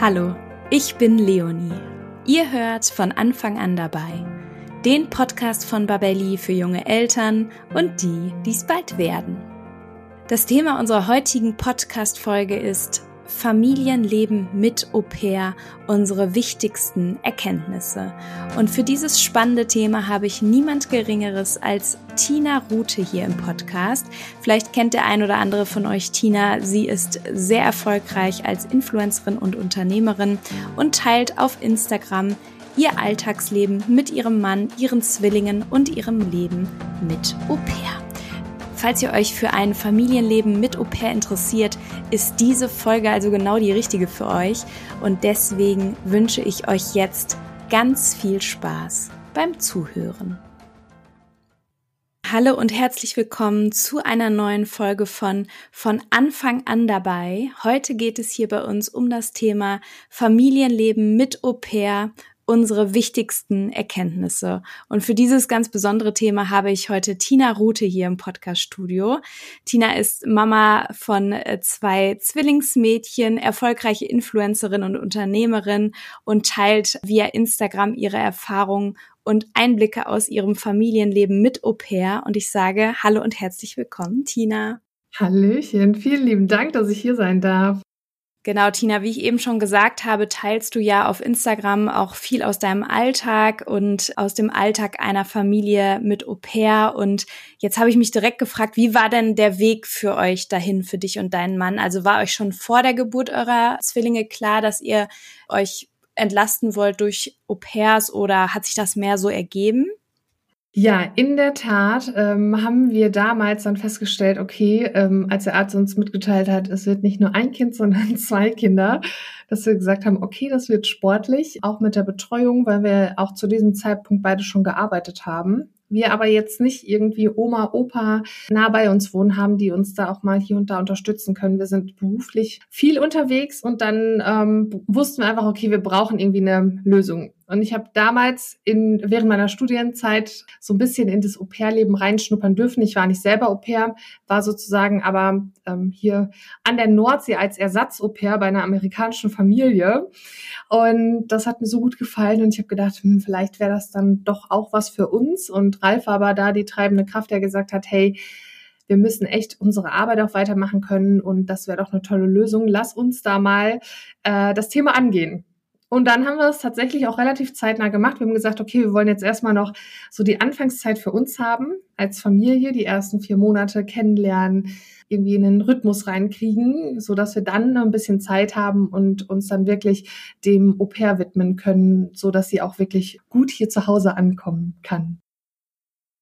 Hallo, ich bin Leonie. Ihr hört von Anfang an dabei den Podcast von Babelli für junge Eltern und die, die es bald werden. Das Thema unserer heutigen Podcast-Folge ist Familienleben mit Au pair unsere wichtigsten Erkenntnisse. Und für dieses spannende Thema habe ich niemand Geringeres als Tina Rute hier im Podcast. Vielleicht kennt der ein oder andere von euch Tina. Sie ist sehr erfolgreich als Influencerin und Unternehmerin und teilt auf Instagram ihr Alltagsleben mit ihrem Mann, ihren Zwillingen und ihrem Leben mit Au pair. Falls ihr euch für ein Familienleben mit Au pair interessiert, ist diese Folge also genau die richtige für euch. Und deswegen wünsche ich euch jetzt ganz viel Spaß beim Zuhören. Hallo und herzlich willkommen zu einer neuen Folge von Von Anfang an dabei. Heute geht es hier bei uns um das Thema Familienleben mit Au pair unsere wichtigsten Erkenntnisse. Und für dieses ganz besondere Thema habe ich heute Tina Rute hier im Podcast-Studio. Tina ist Mama von äh, zwei Zwillingsmädchen, erfolgreiche Influencerin und Unternehmerin und teilt via Instagram ihre Erfahrungen und Einblicke aus ihrem Familienleben mit Au pair. Und ich sage Hallo und herzlich willkommen, Tina. Hallöchen, vielen lieben Dank, dass ich hier sein darf. Genau, Tina, wie ich eben schon gesagt habe, teilst du ja auf Instagram auch viel aus deinem Alltag und aus dem Alltag einer Familie mit Au pair. Und jetzt habe ich mich direkt gefragt, wie war denn der Weg für euch dahin, für dich und deinen Mann? Also war euch schon vor der Geburt eurer Zwillinge klar, dass ihr euch entlasten wollt durch Au pairs oder hat sich das mehr so ergeben? Ja, in der Tat ähm, haben wir damals dann festgestellt, okay, ähm, als der Arzt uns mitgeteilt hat, es wird nicht nur ein Kind, sondern zwei Kinder, dass wir gesagt haben, okay, das wird sportlich, auch mit der Betreuung, weil wir auch zu diesem Zeitpunkt beide schon gearbeitet haben wir aber jetzt nicht irgendwie Oma, Opa nah bei uns wohnen haben, die uns da auch mal hier und da unterstützen können. Wir sind beruflich viel unterwegs und dann ähm, wussten wir einfach, okay, wir brauchen irgendwie eine Lösung. Und ich habe damals in, während meiner Studienzeit so ein bisschen in das Au-pair-Leben reinschnuppern dürfen. Ich war nicht selber Au-pair, war sozusagen aber ähm, hier an der Nordsee als Ersatz-Au-pair bei einer amerikanischen Familie. Und das hat mir so gut gefallen und ich habe gedacht, hm, vielleicht wäre das dann doch auch was für uns. Und Ralf war aber da die treibende Kraft, der gesagt hat, hey, wir müssen echt unsere Arbeit auch weitermachen können und das wäre doch eine tolle Lösung. Lass uns da mal äh, das Thema angehen. Und dann haben wir es tatsächlich auch relativ zeitnah gemacht. Wir haben gesagt, okay, wir wollen jetzt erstmal noch so die Anfangszeit für uns haben, als Familie, die ersten vier Monate kennenlernen, irgendwie in den Rhythmus reinkriegen, so dass wir dann ein bisschen Zeit haben und uns dann wirklich dem Au pair widmen können, so dass sie auch wirklich gut hier zu Hause ankommen kann.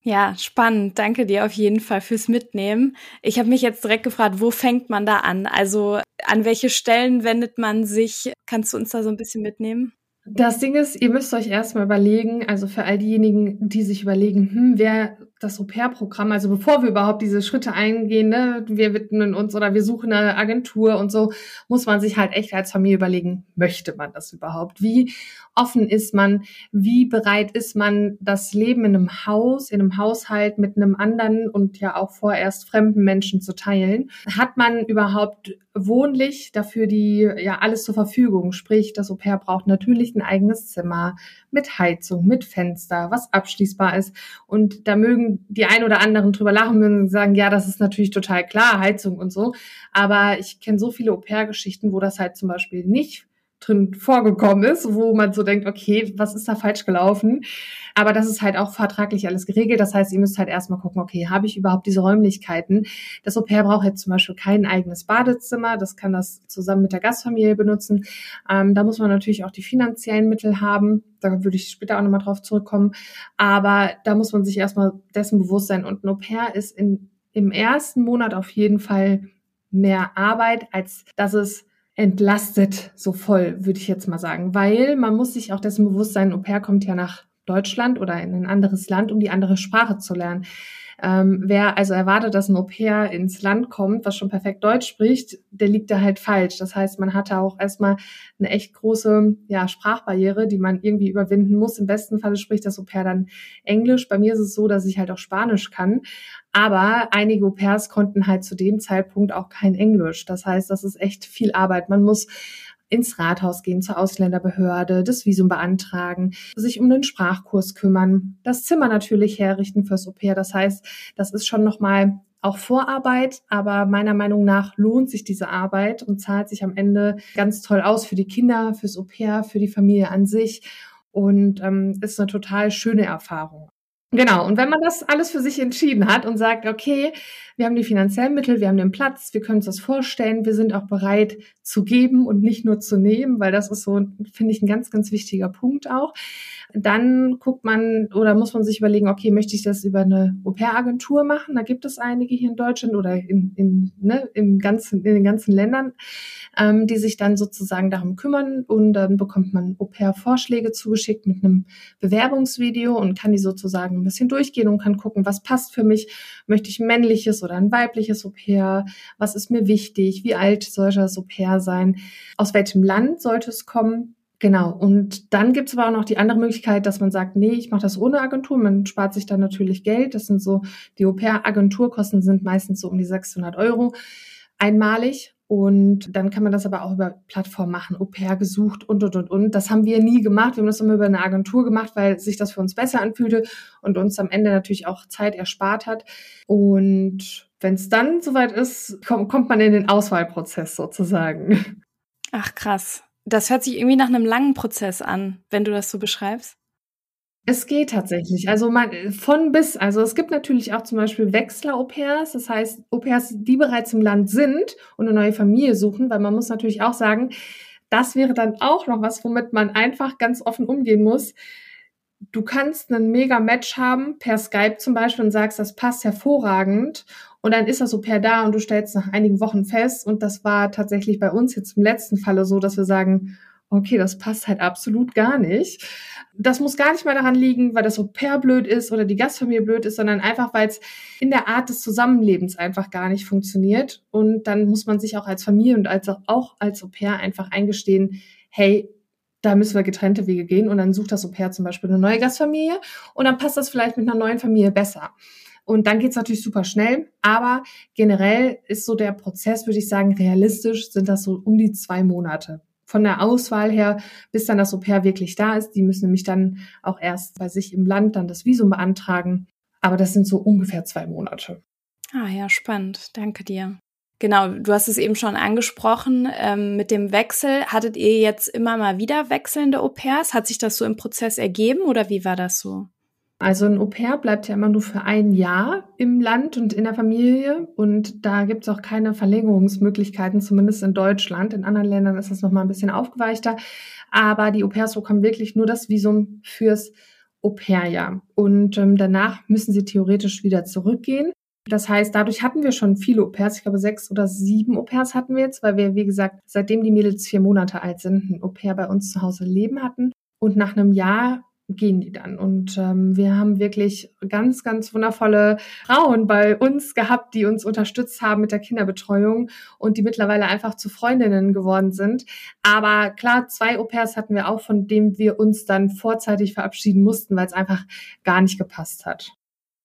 Ja, spannend. Danke dir auf jeden Fall fürs Mitnehmen. Ich habe mich jetzt direkt gefragt, wo fängt man da an? Also an welche Stellen wendet man sich? Kannst du uns da so ein bisschen mitnehmen? Das Ding ist, ihr müsst euch erstmal überlegen, also für all diejenigen, die sich überlegen, hm, wer das Au-pair-Programm, also bevor wir überhaupt diese Schritte eingehen, ne, wir widmen uns oder wir suchen eine Agentur und so, muss man sich halt echt als Familie überlegen, möchte man das überhaupt? Wie offen ist man? Wie bereit ist man, das Leben in einem Haus, in einem Haushalt mit einem anderen und ja auch vorerst fremden Menschen zu teilen? Hat man überhaupt wohnlich dafür die, ja, alles zur Verfügung? Sprich, das Au-pair braucht natürlich ein eigenes Zimmer mit Heizung, mit Fenster, was abschließbar ist. Und da mögen die ein oder anderen drüber lachen und sagen, ja, das ist natürlich total klar, Heizung und so. Aber ich kenne so viele Au-pair-Geschichten, wo das halt zum Beispiel nicht drin vorgekommen ist, wo man so denkt, okay, was ist da falsch gelaufen? Aber das ist halt auch vertraglich alles geregelt. Das heißt, ihr müsst halt erstmal gucken, okay, habe ich überhaupt diese Räumlichkeiten? Das Au-pair braucht jetzt zum Beispiel kein eigenes Badezimmer. Das kann das zusammen mit der Gastfamilie benutzen. Ähm, da muss man natürlich auch die finanziellen Mittel haben. Da würde ich später auch nochmal drauf zurückkommen. Aber da muss man sich erstmal dessen bewusst sein. Und ein Au-pair ist in, im ersten Monat auf jeden Fall mehr Arbeit, als dass es entlastet so voll, würde ich jetzt mal sagen. Weil man muss sich auch dessen bewusst sein, Au pair kommt ja nach Deutschland oder in ein anderes Land, um die andere Sprache zu lernen. Ähm, wer also erwartet, dass ein Au-pair ins Land kommt, was schon perfekt Deutsch spricht, der liegt da halt falsch. Das heißt, man hatte auch erstmal eine echt große ja, Sprachbarriere, die man irgendwie überwinden muss. Im besten Falle spricht das Au-pair dann Englisch. Bei mir ist es so, dass ich halt auch Spanisch kann. Aber einige Au-pairs konnten halt zu dem Zeitpunkt auch kein Englisch. Das heißt, das ist echt viel Arbeit. Man muss ins Rathaus gehen, zur Ausländerbehörde, das Visum beantragen, sich um den Sprachkurs kümmern, das Zimmer natürlich herrichten fürs Au-pair. Das heißt, das ist schon nochmal auch Vorarbeit, aber meiner Meinung nach lohnt sich diese Arbeit und zahlt sich am Ende ganz toll aus für die Kinder, fürs Au-pair, für die Familie an sich und ähm, ist eine total schöne Erfahrung. Genau, und wenn man das alles für sich entschieden hat und sagt, okay, wir haben die finanziellen Mittel, wir haben den Platz, wir können uns das vorstellen, wir sind auch bereit zu geben und nicht nur zu nehmen, weil das ist so, finde ich, ein ganz, ganz wichtiger Punkt auch. Dann guckt man oder muss man sich überlegen, okay, möchte ich das über eine Au-pair-Agentur machen? Da gibt es einige hier in Deutschland oder in, in, ne, im ganzen, in den ganzen Ländern, ähm, die sich dann sozusagen darum kümmern und dann bekommt man Au-pair-Vorschläge zugeschickt mit einem Bewerbungsvideo und kann die sozusagen ein bisschen durchgehen und kann gucken, was passt für mich. Möchte ich ein männliches oder ein weibliches Au-pair? Was ist mir wichtig? Wie alt soll das Au-pair sein? Aus welchem Land sollte es kommen? Genau. Und dann gibt es aber auch noch die andere Möglichkeit, dass man sagt, nee, ich mache das ohne Agentur. Man spart sich dann natürlich Geld. Das sind so, die Au-pair-Agenturkosten sind meistens so um die 600 Euro einmalig. Und dann kann man das aber auch über Plattformen machen, Au-pair gesucht und, und, und, und. Das haben wir nie gemacht. Wir haben das immer über eine Agentur gemacht, weil sich das für uns besser anfühlte und uns am Ende natürlich auch Zeit erspart hat. Und wenn es dann soweit ist, kommt, kommt man in den Auswahlprozess sozusagen. Ach krass. Das hört sich irgendwie nach einem langen Prozess an, wenn du das so beschreibst. Es geht tatsächlich. Also man, von bis. Also es gibt natürlich auch zum Beispiel Wechsler-Au-pairs. Das heißt, Au-pairs, die bereits im Land sind und eine neue Familie suchen, weil man muss natürlich auch sagen, das wäre dann auch noch was, womit man einfach ganz offen umgehen muss. Du kannst einen mega Match haben per Skype zum Beispiel und sagst, das passt hervorragend. Und dann ist das so per da und du stellst nach einigen Wochen fest. Und das war tatsächlich bei uns jetzt im letzten Falle so, dass wir sagen, okay, das passt halt absolut gar nicht. Das muss gar nicht mal daran liegen, weil das per blöd ist oder die Gastfamilie blöd ist, sondern einfach, weil es in der Art des Zusammenlebens einfach gar nicht funktioniert. Und dann muss man sich auch als Familie und als auch als Au pair einfach eingestehen, hey, da müssen wir getrennte Wege gehen und dann sucht das Au pair zum Beispiel eine neue Gastfamilie und dann passt das vielleicht mit einer neuen Familie besser. Und dann geht's natürlich super schnell. Aber generell ist so der Prozess, würde ich sagen, realistisch sind das so um die zwei Monate. Von der Auswahl her, bis dann das Au-pair wirklich da ist. Die müssen nämlich dann auch erst bei sich im Land dann das Visum beantragen. Aber das sind so ungefähr zwei Monate. Ah ja, spannend. Danke dir. Genau, du hast es eben schon angesprochen ähm, mit dem Wechsel. Hattet ihr jetzt immer mal wieder wechselnde Au-pairs? Hat sich das so im Prozess ergeben oder wie war das so? Also ein Au-pair bleibt ja immer nur für ein Jahr im Land und in der Familie und da gibt es auch keine Verlängerungsmöglichkeiten, zumindest in Deutschland. In anderen Ländern ist das nochmal ein bisschen aufgeweichter, aber die Au-pairs bekommen wirklich nur das Visum fürs Au-pair-Jahr und ähm, danach müssen sie theoretisch wieder zurückgehen. Das heißt, dadurch hatten wir schon viele Au-pairs. Ich glaube, sechs oder sieben Au-pairs hatten wir jetzt, weil wir, wie gesagt, seitdem die Mädels vier Monate alt sind, ein Au-pair bei uns zu Hause leben hatten. Und nach einem Jahr gehen die dann. Und ähm, wir haben wirklich ganz, ganz wundervolle Frauen bei uns gehabt, die uns unterstützt haben mit der Kinderbetreuung und die mittlerweile einfach zu Freundinnen geworden sind. Aber klar, zwei Au-pairs hatten wir auch, von denen wir uns dann vorzeitig verabschieden mussten, weil es einfach gar nicht gepasst hat.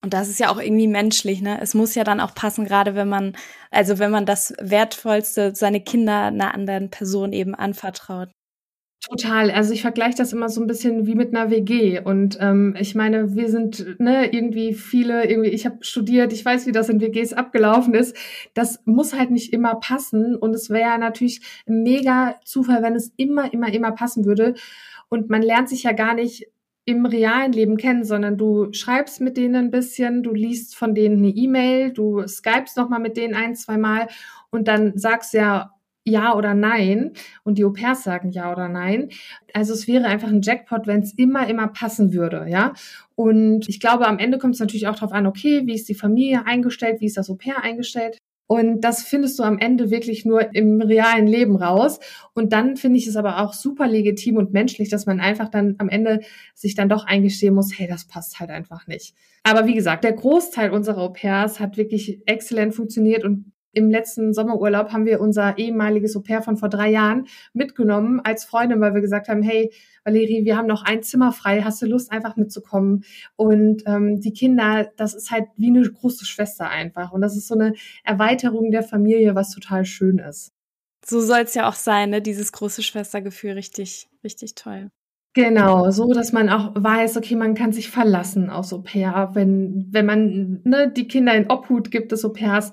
Und das ist ja auch irgendwie menschlich, ne? Es muss ja dann auch passen, gerade wenn man, also wenn man das Wertvollste, seine Kinder einer anderen Person eben anvertraut. Total. Also ich vergleiche das immer so ein bisschen wie mit einer WG. Und ähm, ich meine, wir sind ne, irgendwie viele, irgendwie, ich habe studiert, ich weiß, wie das in WGs abgelaufen ist. Das muss halt nicht immer passen. Und es wäre natürlich mega Zufall, wenn es immer, immer, immer passen würde. Und man lernt sich ja gar nicht im realen Leben kennen, sondern du schreibst mit denen ein bisschen, du liest von denen eine E-Mail, du skypst nochmal mit denen ein, zwei Mal und dann sagst ja, ja oder nein und die Au-pairs sagen ja oder nein. Also es wäre einfach ein Jackpot, wenn es immer, immer passen würde, ja. Und ich glaube, am Ende kommt es natürlich auch darauf an, okay, wie ist die Familie eingestellt, wie ist das Au-pair eingestellt. Und das findest du am Ende wirklich nur im realen Leben raus. Und dann finde ich es aber auch super legitim und menschlich, dass man einfach dann am Ende sich dann doch eingestehen muss, hey, das passt halt einfach nicht. Aber wie gesagt, der Großteil unserer Au-pairs hat wirklich exzellent funktioniert und im letzten Sommerurlaub haben wir unser ehemaliges Au-pair von vor drei Jahren mitgenommen als Freundin, weil wir gesagt haben, hey, Valerie, wir haben noch ein Zimmer frei, hast du Lust, einfach mitzukommen? Und ähm, die Kinder, das ist halt wie eine große Schwester einfach. Und das ist so eine Erweiterung der Familie, was total schön ist. So soll es ja auch sein, ne? Dieses große Schwestergefühl, richtig, richtig toll. Genau, so dass man auch weiß, okay, man kann sich verlassen aufs Au-pair, wenn, wenn man ne, die Kinder in Obhut gibt des Au-pairs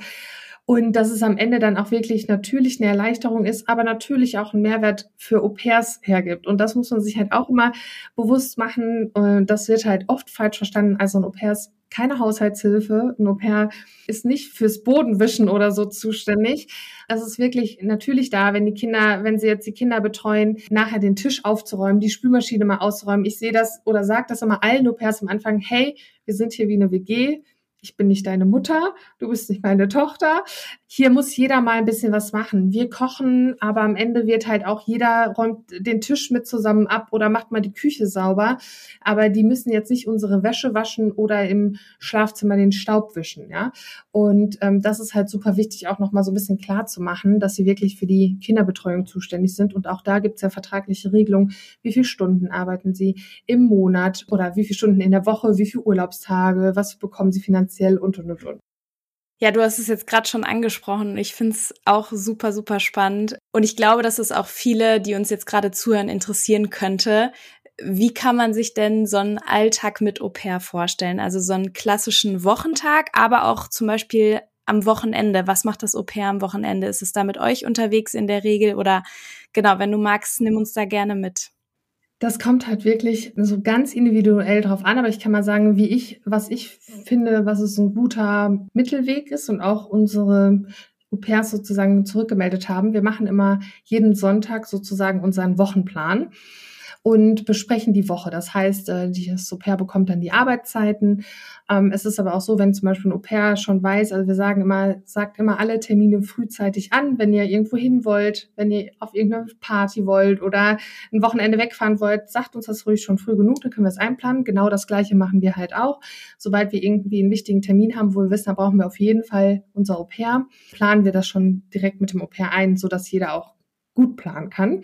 und dass es am Ende dann auch wirklich natürlich eine Erleichterung ist, aber natürlich auch einen Mehrwert für Au-pairs hergibt. Und das muss man sich halt auch immer bewusst machen. Und das wird halt oft falsch verstanden. Also ein Au-pair ist keine Haushaltshilfe. Ein Au-pair ist nicht fürs Bodenwischen oder so zuständig. Es ist wirklich natürlich da, wenn die Kinder, wenn sie jetzt die Kinder betreuen, nachher den Tisch aufzuräumen, die Spülmaschine mal auszuräumen. Ich sehe das oder sage das immer allen Au-pairs am Anfang, hey, wir sind hier wie eine WG ich bin nicht deine Mutter, du bist nicht meine Tochter. Hier muss jeder mal ein bisschen was machen. Wir kochen, aber am Ende wird halt auch jeder räumt den Tisch mit zusammen ab oder macht mal die Küche sauber. Aber die müssen jetzt nicht unsere Wäsche waschen oder im Schlafzimmer den Staub wischen, ja. Und ähm, das ist halt super wichtig, auch nochmal so ein bisschen klar zu machen, dass sie wirklich für die Kinderbetreuung zuständig sind. Und auch da gibt's ja vertragliche Regelungen, wie viele Stunden arbeiten sie im Monat oder wie viele Stunden in der Woche, wie viele Urlaubstage, was bekommen sie finanziell finanziell und und und. Ja, du hast es jetzt gerade schon angesprochen. Ich finde es auch super, super spannend. Und ich glaube, dass es auch viele, die uns jetzt gerade zuhören, interessieren könnte. Wie kann man sich denn so einen Alltag mit Au pair vorstellen? Also so einen klassischen Wochentag, aber auch zum Beispiel am Wochenende. Was macht das Au pair am Wochenende? Ist es da mit euch unterwegs in der Regel? Oder genau, wenn du magst, nimm uns da gerne mit. Das kommt halt wirklich so ganz individuell drauf an, aber ich kann mal sagen, wie ich, was ich finde, was es ein guter Mittelweg ist und auch unsere Au-pairs sozusagen zurückgemeldet haben. Wir machen immer jeden Sonntag sozusagen unseren Wochenplan und besprechen die Woche. Das heißt, äh, das Au-pair bekommt dann die Arbeitszeiten. Ähm, es ist aber auch so, wenn zum Beispiel ein Au-pair schon weiß, also wir sagen immer, sagt immer alle Termine frühzeitig an, wenn ihr irgendwo hin wollt, wenn ihr auf irgendeine Party wollt oder ein Wochenende wegfahren wollt, sagt uns das ruhig schon früh genug, dann können wir es einplanen. Genau das Gleiche machen wir halt auch. Sobald wir irgendwie einen wichtigen Termin haben, wo wir wissen, da brauchen wir auf jeden Fall unser Au-pair, planen wir das schon direkt mit dem Au-pair ein, sodass jeder auch gut planen kann.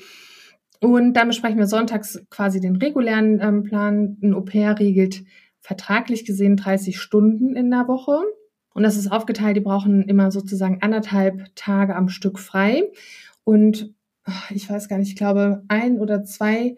Und dann besprechen wir sonntags quasi den regulären ähm, Plan. Ein Au-pair regelt vertraglich gesehen 30 Stunden in der Woche. Und das ist aufgeteilt, die brauchen immer sozusagen anderthalb Tage am Stück frei. Und ich weiß gar nicht, ich glaube, ein oder zwei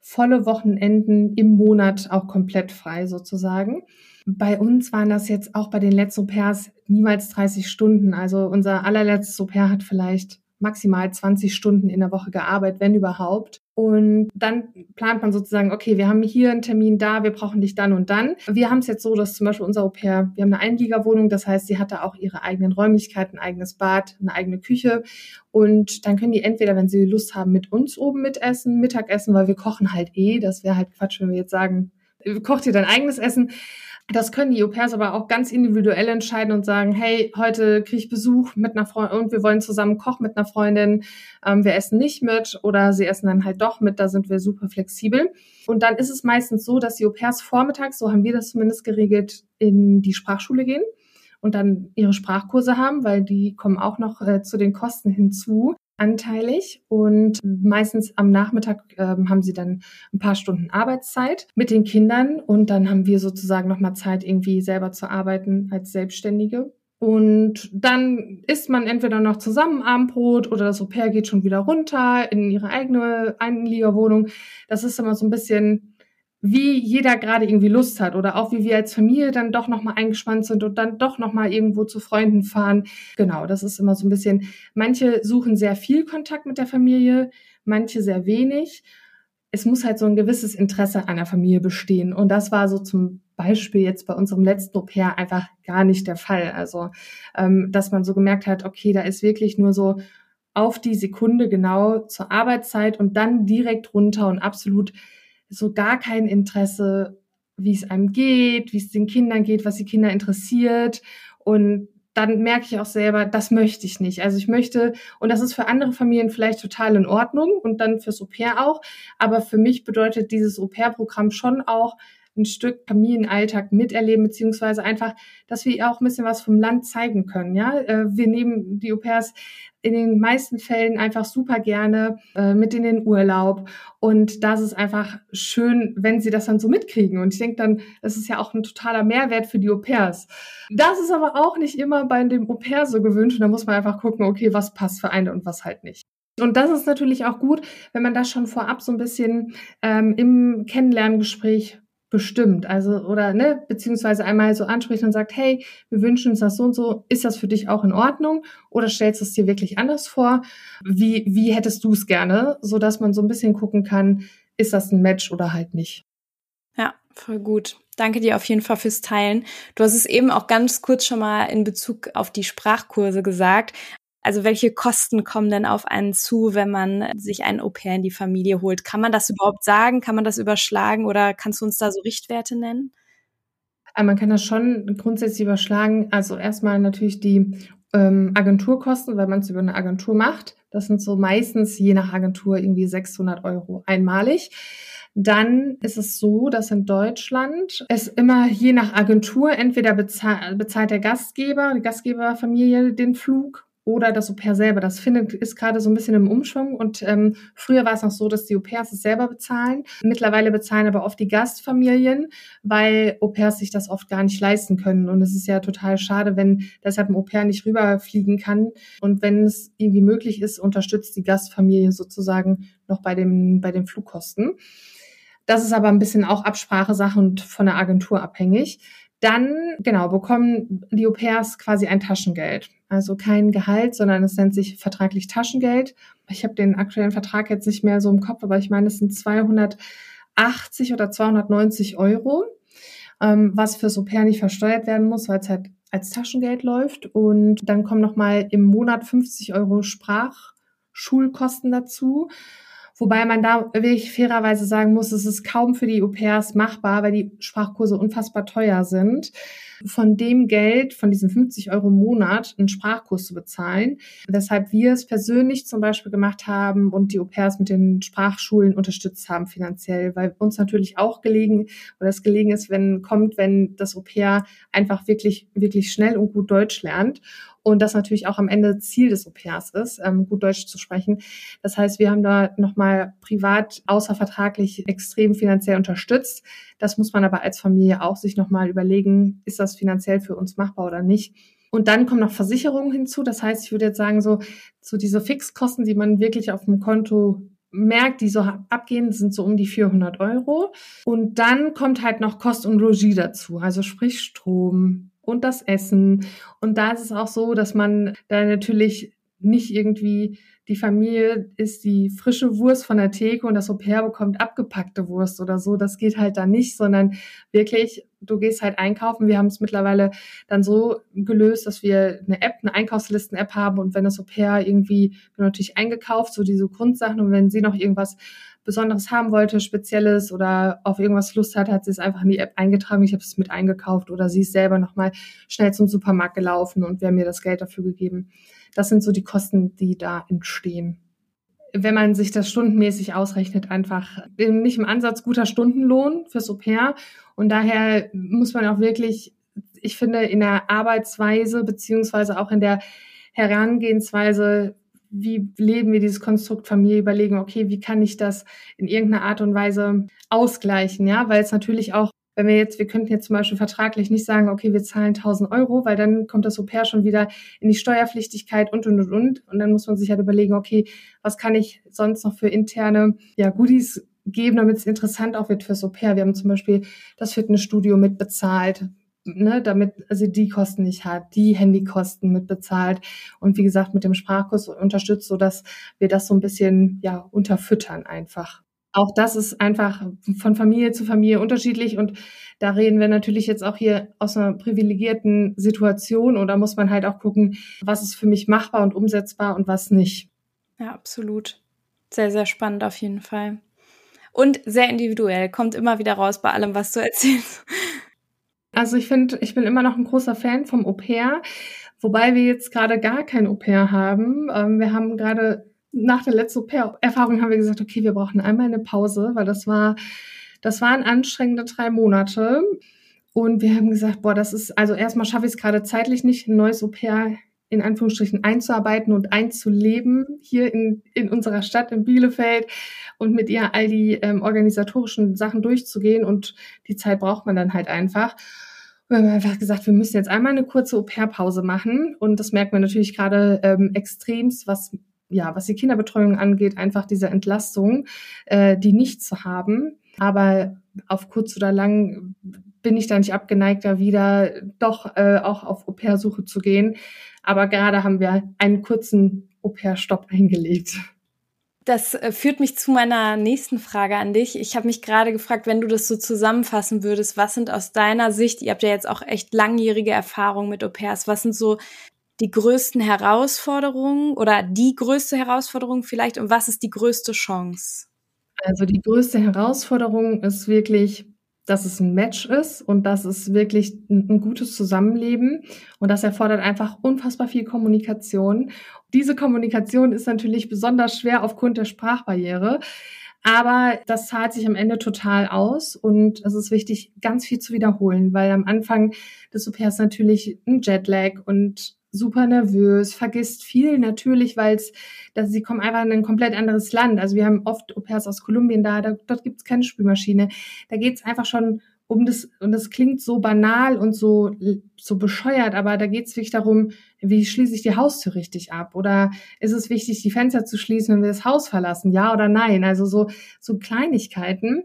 volle Wochenenden im Monat auch komplett frei sozusagen. Bei uns waren das jetzt auch bei den letzten Au-pairs niemals 30 Stunden. Also unser allerletztes Au-pair hat vielleicht maximal 20 Stunden in der Woche gearbeitet, wenn überhaupt. Und dann plant man sozusagen, okay, wir haben hier einen Termin da, wir brauchen dich dann und dann. Wir haben es jetzt so, dass zum Beispiel unser Au-pair, wir haben eine Einliegerwohnung, das heißt, sie hat da auch ihre eigenen Räumlichkeiten, ein eigenes Bad, eine eigene Küche. Und dann können die entweder, wenn sie Lust haben, mit uns oben mitessen, Mittagessen, weil wir kochen halt eh. Das wäre halt Quatsch, wenn wir jetzt sagen, kocht ihr dein eigenes Essen. Das können die Au-pairs aber auch ganz individuell entscheiden und sagen, hey, heute kriege ich Besuch mit einer Freundin und wir wollen zusammen kochen mit einer Freundin. Ähm, wir essen nicht mit oder sie essen dann halt doch mit. Da sind wir super flexibel. Und dann ist es meistens so, dass die Au-pairs vormittags, so haben wir das zumindest geregelt, in die Sprachschule gehen und dann ihre Sprachkurse haben, weil die kommen auch noch äh, zu den Kosten hinzu anteilig und meistens am Nachmittag äh, haben sie dann ein paar Stunden Arbeitszeit mit den Kindern und dann haben wir sozusagen nochmal Zeit, irgendwie selber zu arbeiten als Selbstständige. Und dann isst man entweder noch zusammen Abendbrot oder das Au-pair geht schon wieder runter in ihre eigene Einliegerwohnung. Das ist immer so ein bisschen wie jeder gerade irgendwie Lust hat oder auch wie wir als Familie dann doch nochmal eingespannt sind und dann doch nochmal irgendwo zu Freunden fahren. Genau, das ist immer so ein bisschen, manche suchen sehr viel Kontakt mit der Familie, manche sehr wenig. Es muss halt so ein gewisses Interesse an der Familie bestehen. Und das war so zum Beispiel jetzt bei unserem letzten Au-pair einfach gar nicht der Fall. Also, ähm, dass man so gemerkt hat, okay, da ist wirklich nur so auf die Sekunde genau zur Arbeitszeit und dann direkt runter und absolut so gar kein Interesse, wie es einem geht, wie es den Kindern geht, was die Kinder interessiert. Und dann merke ich auch selber, das möchte ich nicht. Also ich möchte, und das ist für andere Familien vielleicht total in Ordnung und dann fürs Au-pair auch, aber für mich bedeutet dieses Au-pair-Programm schon auch, ein Stück Familienalltag miterleben, beziehungsweise einfach, dass wir auch ein bisschen was vom Land zeigen können. Ja, äh, wir nehmen die Au-pairs in den meisten Fällen einfach super gerne äh, mit in den Urlaub. Und das ist einfach schön, wenn sie das dann so mitkriegen. Und ich denke dann, das ist ja auch ein totaler Mehrwert für die Au-pairs. Das ist aber auch nicht immer bei dem Au-pair so gewünscht. Und da muss man einfach gucken, okay, was passt für eine und was halt nicht. Und das ist natürlich auch gut, wenn man das schon vorab so ein bisschen ähm, im Kennenlerngespräch bestimmt. Also, oder, ne, beziehungsweise einmal so anspricht und sagt, hey, wir wünschen uns das so und so, ist das für dich auch in Ordnung? Oder stellst du es dir wirklich anders vor? Wie, wie hättest du es gerne? So dass man so ein bisschen gucken kann, ist das ein Match oder halt nicht. Ja, voll gut. Danke dir auf jeden Fall fürs Teilen. Du hast es eben auch ganz kurz schon mal in Bezug auf die Sprachkurse gesagt. Also welche Kosten kommen denn auf einen zu, wenn man sich einen Au-pair in die Familie holt? Kann man das überhaupt sagen? Kann man das überschlagen oder kannst du uns da so Richtwerte nennen? Äh, man kann das schon grundsätzlich überschlagen. Also erstmal natürlich die ähm, Agenturkosten, weil man es über eine Agentur macht. Das sind so meistens je nach Agentur irgendwie 600 Euro einmalig. Dann ist es so, dass in Deutschland es immer je nach Agentur entweder bezahlt, bezahlt der Gastgeber, die Gastgeberfamilie den Flug oder das Au-pair selber. Das findet, ist gerade so ein bisschen im Umschwung und ähm, früher war es noch so, dass die Au-pairs es selber bezahlen. Mittlerweile bezahlen aber oft die Gastfamilien, weil Au-pairs sich das oft gar nicht leisten können. Und es ist ja total schade, wenn deshalb ein Au-pair nicht rüberfliegen kann. Und wenn es irgendwie möglich ist, unterstützt die Gastfamilie sozusagen noch bei dem, bei den Flugkosten. Das ist aber ein bisschen auch Absprachesache und von der Agentur abhängig. Dann, genau, bekommen die Au-pairs quasi ein Taschengeld. Also kein Gehalt, sondern es nennt sich vertraglich Taschengeld. Ich habe den aktuellen Vertrag jetzt nicht mehr so im Kopf, aber ich meine, es sind 280 oder 290 Euro, ähm, was fürs Au-pair nicht versteuert werden muss, weil es halt als Taschengeld läuft. Und dann kommen nochmal im Monat 50 Euro Sprachschulkosten dazu. Wobei man da wirklich fairerweise sagen muss, es ist kaum für die Au-pairs machbar, weil die Sprachkurse unfassbar teuer sind. Von dem Geld, von diesen 50 Euro im Monat, einen Sprachkurs zu bezahlen. Weshalb wir es persönlich zum Beispiel gemacht haben und die Au-pairs mit den Sprachschulen unterstützt haben finanziell, weil uns natürlich auch gelegen oder es gelegen ist, wenn kommt, wenn das Au-pair einfach wirklich, wirklich schnell und gut Deutsch lernt und das natürlich auch am Ende Ziel des Au-pairs ist, ähm, gut Deutsch zu sprechen. Das heißt, wir haben da nochmal privat außervertraglich extrem finanziell unterstützt. Das muss man aber als Familie auch sich nochmal überlegen, ist das finanziell für uns machbar oder nicht. Und dann kommen noch Versicherungen hinzu. Das heißt, ich würde jetzt sagen, so, so diese Fixkosten, die man wirklich auf dem Konto merkt, die so abgehen, sind so um die 400 Euro. Und dann kommt halt noch Kost und Logis dazu, also sprich Strom, und das Essen. Und da ist es auch so, dass man da natürlich nicht irgendwie die Familie ist die frische Wurst von der Theke und das Au-pair bekommt abgepackte Wurst oder so. Das geht halt da nicht, sondern wirklich, du gehst halt einkaufen. Wir haben es mittlerweile dann so gelöst, dass wir eine App, eine Einkaufslisten-App haben und wenn das Au-pair irgendwie, natürlich eingekauft, so diese Grundsachen und wenn sie noch irgendwas Besonderes haben wollte, Spezielles oder auf irgendwas Lust hat, hat sie es einfach in die App eingetragen. Ich habe es mit eingekauft oder sie ist selber nochmal schnell zum Supermarkt gelaufen und wir haben mir das Geld dafür gegeben. Das sind so die Kosten, die da entstehen. Wenn man sich das stundenmäßig ausrechnet, einfach nicht im Ansatz guter Stundenlohn fürs Au-pair. Und daher muss man auch wirklich, ich finde, in der Arbeitsweise beziehungsweise auch in der Herangehensweise wie leben wir dieses Konstrukt Familie, überlegen, okay, wie kann ich das in irgendeiner Art und Weise ausgleichen, ja, weil es natürlich auch, wenn wir jetzt, wir könnten jetzt zum Beispiel vertraglich nicht sagen, okay, wir zahlen 1000 Euro, weil dann kommt das Au-pair schon wieder in die Steuerpflichtigkeit und, und, und, und. Und dann muss man sich halt überlegen, okay, was kann ich sonst noch für interne, ja, Goodies geben, damit es interessant auch wird fürs Au-pair. Wir haben zum Beispiel das Fitnessstudio mitbezahlt, ne, damit sie die Kosten nicht hat, die Handykosten mitbezahlt und wie gesagt mit dem Sprachkurs unterstützt, so dass wir das so ein bisschen ja unterfüttern einfach. Auch das ist einfach von Familie zu Familie unterschiedlich und da reden wir natürlich jetzt auch hier aus einer privilegierten Situation und da muss man halt auch gucken, was ist für mich machbar und umsetzbar und was nicht. Ja, absolut. Sehr, sehr spannend auf jeden Fall. Und sehr individuell, kommt immer wieder raus bei allem, was du erzählst. Also ich finde, ich bin immer noch ein großer Fan vom Au pair, wobei wir jetzt gerade gar kein Au pair haben. Ähm, wir haben gerade nach der letzten Au pair-Erfahrung haben wir gesagt, okay, wir brauchen einmal eine Pause, weil das war, das waren anstrengende drei Monate. Und wir haben gesagt, boah, das ist, also erstmal schaffe ich es gerade zeitlich nicht, ein neues Au pair in Anführungsstrichen einzuarbeiten und einzuleben hier in, in unserer Stadt in Bielefeld und mit ihr all die ähm, organisatorischen Sachen durchzugehen und die Zeit braucht man dann halt einfach. Wir haben einfach gesagt, wir müssen jetzt einmal eine kurze Au-pair-Pause machen. Und das merkt man natürlich gerade ähm, extremst, was ja, was die Kinderbetreuung angeht, einfach diese Entlastung, äh, die nicht zu haben. Aber auf kurz oder lang bin ich da nicht abgeneigt, da wieder doch äh, auch auf Au-pair-Suche zu gehen. Aber gerade haben wir einen kurzen Au-pair-Stopp eingelegt. Das äh, führt mich zu meiner nächsten Frage an dich. Ich habe mich gerade gefragt, wenn du das so zusammenfassen würdest, was sind aus deiner Sicht, ihr habt ja jetzt auch echt langjährige Erfahrung mit Au-pairs, was sind so die größten Herausforderungen oder die größte Herausforderung vielleicht und was ist die größte Chance? Also die größte Herausforderung ist wirklich, dass es ein Match ist und dass es wirklich ein, ein, gutes Zusammenleben und das erfordert einfach unfassbar viel Kommunikation. Diese Kommunikation ist natürlich besonders schwer aufgrund der Sprachbarriere. Aber das zahlt sich am Ende total aus und es ist wichtig, ganz viel zu wiederholen, weil am Anfang des Supers natürlich ein Jetlag und super nervös, vergisst viel natürlich, weil dass sie kommen einfach in ein komplett anderes Land. Also wir haben oft Au-pairs aus Kolumbien da, da dort gibt es keine Spülmaschine. Da geht es einfach schon um das, und das klingt so banal und so, so bescheuert, aber da geht es wirklich darum, wie schließe ich die Haustür richtig ab? Oder ist es wichtig, die Fenster zu schließen, wenn wir das Haus verlassen? Ja oder nein? Also so, so Kleinigkeiten.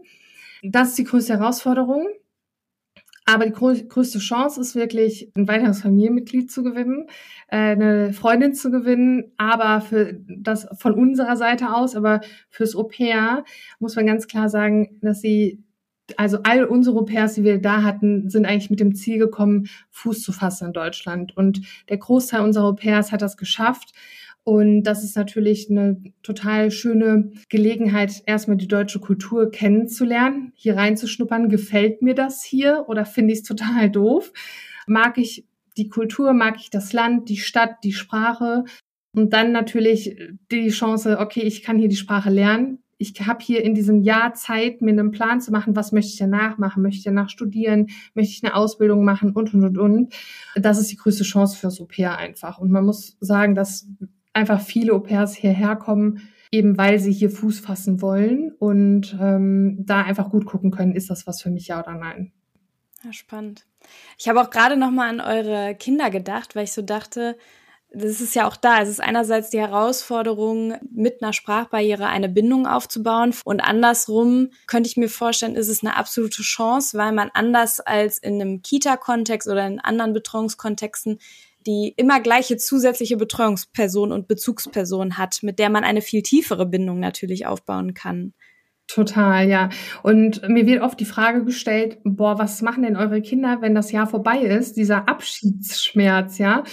Das ist die größte Herausforderung. Aber die größte Chance ist wirklich, ein weiteres Familienmitglied zu gewinnen, äh, eine Freundin zu gewinnen, aber für das von unserer Seite aus, aber fürs Au pair muss man ganz klar sagen, dass sie also all unsere Au pairs, die wir da hatten, sind eigentlich mit dem Ziel gekommen, Fuß zu fassen in Deutschland. Und der Großteil unserer Au pairs hat das geschafft. Und das ist natürlich eine total schöne Gelegenheit, erstmal die deutsche Kultur kennenzulernen, hier reinzuschnuppern. Gefällt mir das hier oder finde ich es total doof? Mag ich die Kultur, mag ich das Land, die Stadt, die Sprache? Und dann natürlich die Chance, okay, ich kann hier die Sprache lernen. Ich habe hier in diesem Jahr Zeit, mir einen Plan zu machen, was möchte ich danach machen? Möchte ich danach studieren? Möchte ich eine Ausbildung machen? Und, und, und, und. Das ist die größte Chance für Au pair einfach. Und man muss sagen, dass einfach viele Au-pairs hierher kommen, eben weil sie hier Fuß fassen wollen und ähm, da einfach gut gucken können, ist das was für mich, ja oder nein. Ja, spannend. Ich habe auch gerade noch mal an eure Kinder gedacht, weil ich so dachte, das ist ja auch da. Es ist einerseits die Herausforderung, mit einer Sprachbarriere eine Bindung aufzubauen. Und andersrum könnte ich mir vorstellen, ist es eine absolute Chance, weil man anders als in einem Kita-Kontext oder in anderen Betreuungskontexten die immer gleiche zusätzliche Betreuungsperson und Bezugsperson hat, mit der man eine viel tiefere Bindung natürlich aufbauen kann. Total, ja. Und mir wird oft die Frage gestellt, boah, was machen denn eure Kinder, wenn das Jahr vorbei ist? Dieser Abschiedsschmerz, ja.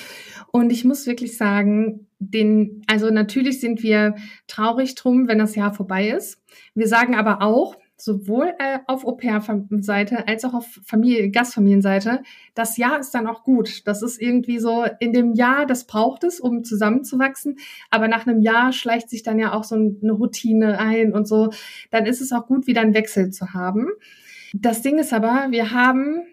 Und ich muss wirklich sagen, den, also natürlich sind wir traurig drum, wenn das Jahr vorbei ist. Wir sagen aber auch, sowohl äh, auf Au-pair-Seite als auch auf Familie, Gastfamilienseite, das Jahr ist dann auch gut. Das ist irgendwie so, in dem Jahr, das braucht es, um zusammenzuwachsen. Aber nach einem Jahr schleicht sich dann ja auch so eine Routine ein und so. Dann ist es auch gut, wieder einen Wechsel zu haben. Das Ding ist aber, wir haben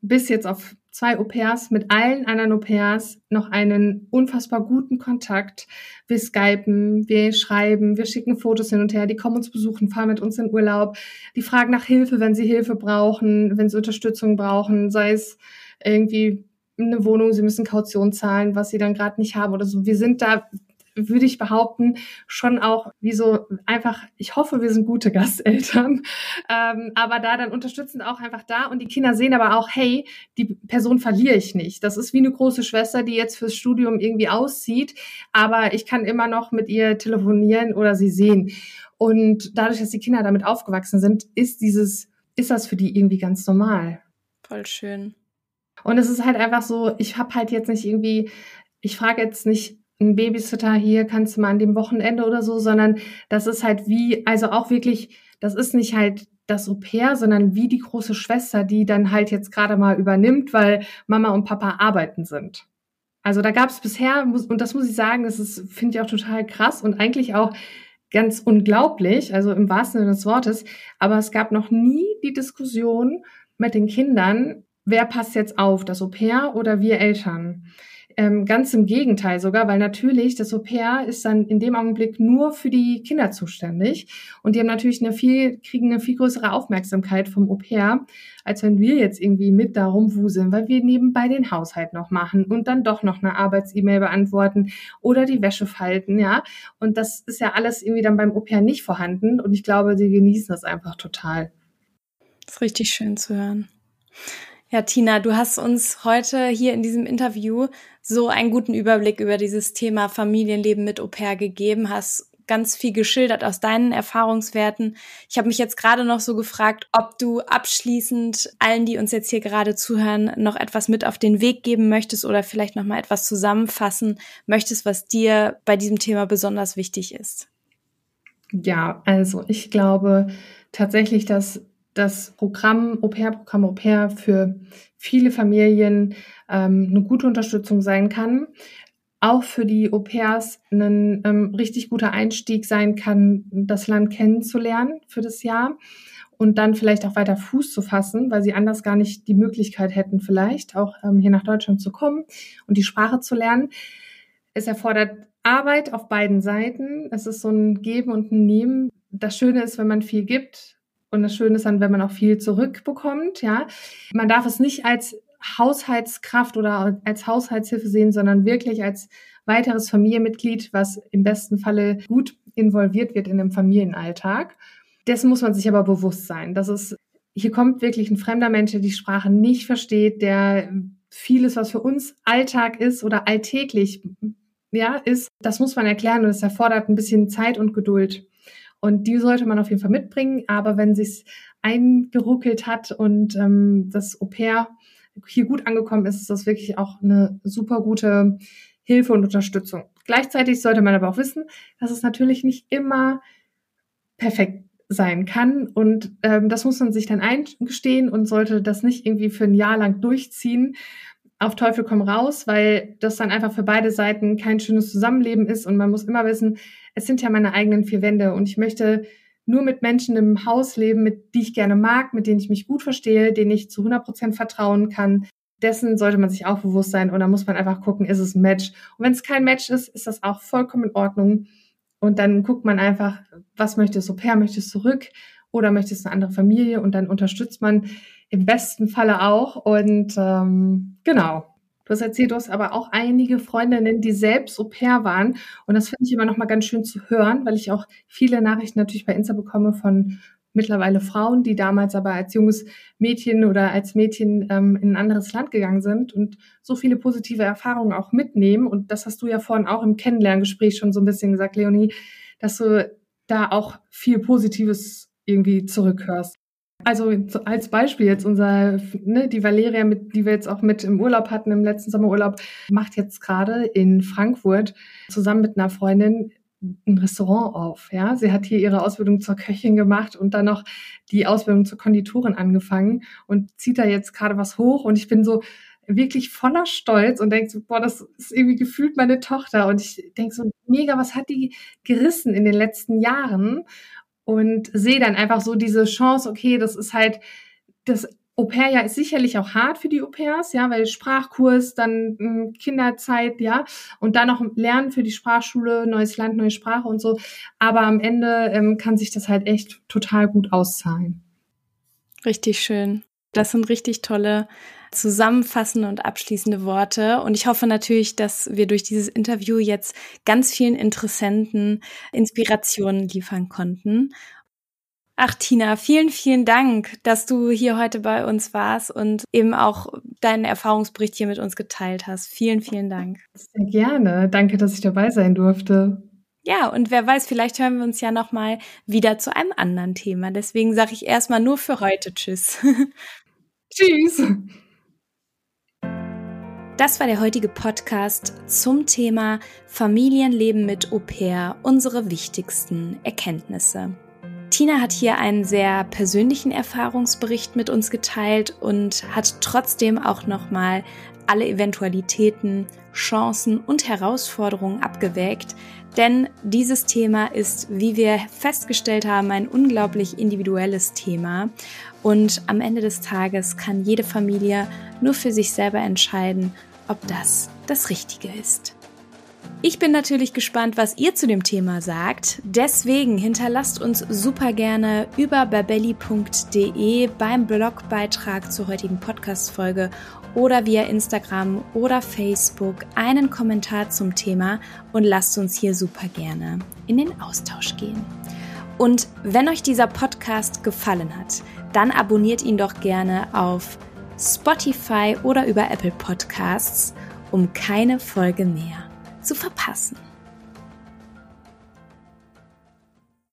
bis jetzt auf zwei Au-pairs mit allen anderen Au-pairs noch einen unfassbar guten Kontakt. Wir skypen, wir schreiben, wir schicken Fotos hin und her, die kommen uns besuchen, fahren mit uns in Urlaub, die fragen nach Hilfe, wenn sie Hilfe brauchen, wenn sie Unterstützung brauchen, sei es irgendwie eine Wohnung, sie müssen Kaution zahlen, was sie dann gerade nicht haben oder so. Wir sind da würde ich behaupten, schon auch wie so einfach, ich hoffe, wir sind gute Gasteltern, ähm, aber da dann unterstützend auch einfach da und die Kinder sehen aber auch, hey, die Person verliere ich nicht. Das ist wie eine große Schwester, die jetzt fürs Studium irgendwie auszieht, aber ich kann immer noch mit ihr telefonieren oder sie sehen. Und dadurch, dass die Kinder damit aufgewachsen sind, ist dieses, ist das für die irgendwie ganz normal. Voll schön. Und es ist halt einfach so, ich habe halt jetzt nicht irgendwie, ich frage jetzt nicht, ein Babysitter hier kannst du mal an dem Wochenende oder so, sondern das ist halt wie, also auch wirklich, das ist nicht halt das Au pair, sondern wie die große Schwester, die dann halt jetzt gerade mal übernimmt, weil Mama und Papa arbeiten sind. Also da gab es bisher, und das muss ich sagen, das finde ich auch total krass und eigentlich auch ganz unglaublich, also im wahrsten Sinne des Wortes, aber es gab noch nie die Diskussion mit den Kindern, wer passt jetzt auf, das Au pair oder wir Eltern Ähm, ganz im Gegenteil sogar, weil natürlich das Au-pair ist dann in dem Augenblick nur für die Kinder zuständig und die haben natürlich eine viel, kriegen eine viel größere Aufmerksamkeit vom Au-pair, als wenn wir jetzt irgendwie mit darum wuseln, weil wir nebenbei den Haushalt noch machen und dann doch noch eine Arbeits-E-Mail beantworten oder die Wäsche falten, ja. Und das ist ja alles irgendwie dann beim Au-pair nicht vorhanden und ich glaube, sie genießen das einfach total. Das ist richtig schön zu hören. Ja, Tina, du hast uns heute hier in diesem Interview so einen guten Überblick über dieses Thema Familienleben mit Au pair gegeben, hast ganz viel geschildert aus deinen Erfahrungswerten. Ich habe mich jetzt gerade noch so gefragt, ob du abschließend allen, die uns jetzt hier gerade zuhören, noch etwas mit auf den Weg geben möchtest oder vielleicht noch mal etwas zusammenfassen möchtest, was dir bei diesem Thema besonders wichtig ist. Ja, also ich glaube tatsächlich, dass das Programm Au-pair-Programm Au-pair für viele Familien ähm, eine gute Unterstützung sein kann. Auch für die Au-pairs ein ähm, richtig guter Einstieg sein kann, das Land kennenzulernen für das Jahr und dann vielleicht auch weiter Fuß zu fassen, weil sie anders gar nicht die Möglichkeit hätten, vielleicht auch ähm, hier nach Deutschland zu kommen und die Sprache zu lernen. Es erfordert Arbeit auf beiden Seiten. Es ist so ein Geben und ein Nehmen. Das Schöne ist, wenn man viel gibt, und das Schöne ist dann, wenn man auch viel zurückbekommt, ja. Man darf es nicht als Haushaltskraft oder als Haushaltshilfe sehen, sondern wirklich als weiteres Familienmitglied, was im besten Falle gut involviert wird in dem Familienalltag. Dessen muss man sich aber bewusst sein. Das ist, hier kommt wirklich ein fremder Mensch, der die Sprache nicht versteht, der vieles, was für uns Alltag ist oder alltäglich, ja, ist, das muss man erklären und es erfordert ein bisschen Zeit und Geduld. Und die sollte man auf jeden Fall mitbringen. Aber wenn sich's eingeruckelt hat und ähm, das Au pair hier gut angekommen ist, ist das wirklich auch eine super gute Hilfe und Unterstützung. Gleichzeitig sollte man aber auch wissen, dass es natürlich nicht immer perfekt sein kann und ähm, das muss man sich dann eingestehen und sollte das nicht irgendwie für ein Jahr lang durchziehen, auf Teufel komm raus, weil das dann einfach für beide Seiten kein schönes Zusammenleben ist und man muss immer wissen, es sind ja meine eigenen vier Wände und ich möchte nur mit Menschen im Haus leben, mit die ich gerne mag, mit denen ich mich gut verstehe, denen ich zu 100 Prozent vertrauen kann. Dessen sollte man sich auch bewusst sein und da muss man einfach gucken, ist es ein Match? Und wenn es kein Match ist, ist das auch vollkommen in Ordnung. Und dann guckt man einfach, was möchtest du, per möchtest zurück oder möchtest eine andere Familie und dann unterstützt man im besten Falle auch. Und ähm, genau. Du hast erzählt, du hast aber auch einige Freundinnen, die selbst Au pair waren. Und das finde ich immer noch mal ganz schön zu hören, weil ich auch viele Nachrichten natürlich bei Insta bekomme von mittlerweile Frauen, die damals aber als junges Mädchen oder als Mädchen ähm, in ein anderes Land gegangen sind und so viele positive Erfahrungen auch mitnehmen. Und das hast du ja vorhin auch im Kennenlerngespräch schon so ein bisschen gesagt, Leonie, dass du da auch viel Positives irgendwie zurückhörst. Also als Beispiel jetzt unser, ne, die Valeria, mit, die wir jetzt auch mit im Urlaub hatten, im letzten Sommerurlaub, macht jetzt gerade in Frankfurt zusammen mit einer Freundin ein Restaurant auf. Ja, sie hat hier ihre Ausbildung zur Köchin gemacht und dann noch die Ausbildung zur Konditorin angefangen und zieht da jetzt gerade was hoch. Und ich bin so wirklich voller Stolz und denke so, boah, das ist irgendwie gefühlt meine Tochter. Und ich denke so, mega, was hat die gerissen in den letzten Jahren? Und sehe dann einfach so diese Chance, okay, das ist halt, das Au-pair ja ist sicherlich auch hart für die Au-pairs, ja, weil Sprachkurs, dann hm, Kinderzeit, ja, und dann noch Lernen für die Sprachschule, neues Land, neue Sprache und so. Aber am Ende ähm, kann sich das halt echt total gut auszahlen. Richtig schön. Das sind richtig tolle zusammenfassende und abschließende Worte. Und ich hoffe natürlich, dass wir durch dieses Interview jetzt ganz vielen Interessenten Inspirationen liefern konnten. Ach, Tina, vielen, vielen Dank, dass du hier heute bei uns warst und eben auch deinen Erfahrungsbericht hier mit uns geteilt hast. Vielen, vielen Dank. Sehr gerne. Danke, dass ich dabei sein durfte. Ja, und wer weiß, vielleicht hören wir uns ja noch mal wieder zu einem anderen Thema. Deswegen sage ich erstmal nur für heute Tschüss. Tschüss. Das war der heutige Podcast zum Thema Familienleben mit Au pair, unsere wichtigsten Erkenntnisse. Tina hat hier einen sehr persönlichen Erfahrungsbericht mit uns geteilt und hat trotzdem auch nochmal alle Eventualitäten, Chancen und Herausforderungen abgewägt, denn dieses Thema ist, wie wir festgestellt haben, ein unglaublich individuelles Thema und am Ende des Tages kann jede Familie nur für sich selber entscheiden, ob das das Richtige ist. Ich bin natürlich gespannt, was ihr zu dem Thema sagt. Deswegen hinterlasst uns super gerne über babelli.de beim Blogbeitrag zur heutigen Podcast-Folge oder via Instagram oder Facebook einen Kommentar zum Thema und lasst uns hier super gerne in den Austausch gehen. Und wenn euch dieser Podcast gefallen hat, dann abonniert ihn doch gerne auf Spotify oder über Apple Podcasts, um keine Folge mehr zu verpassen.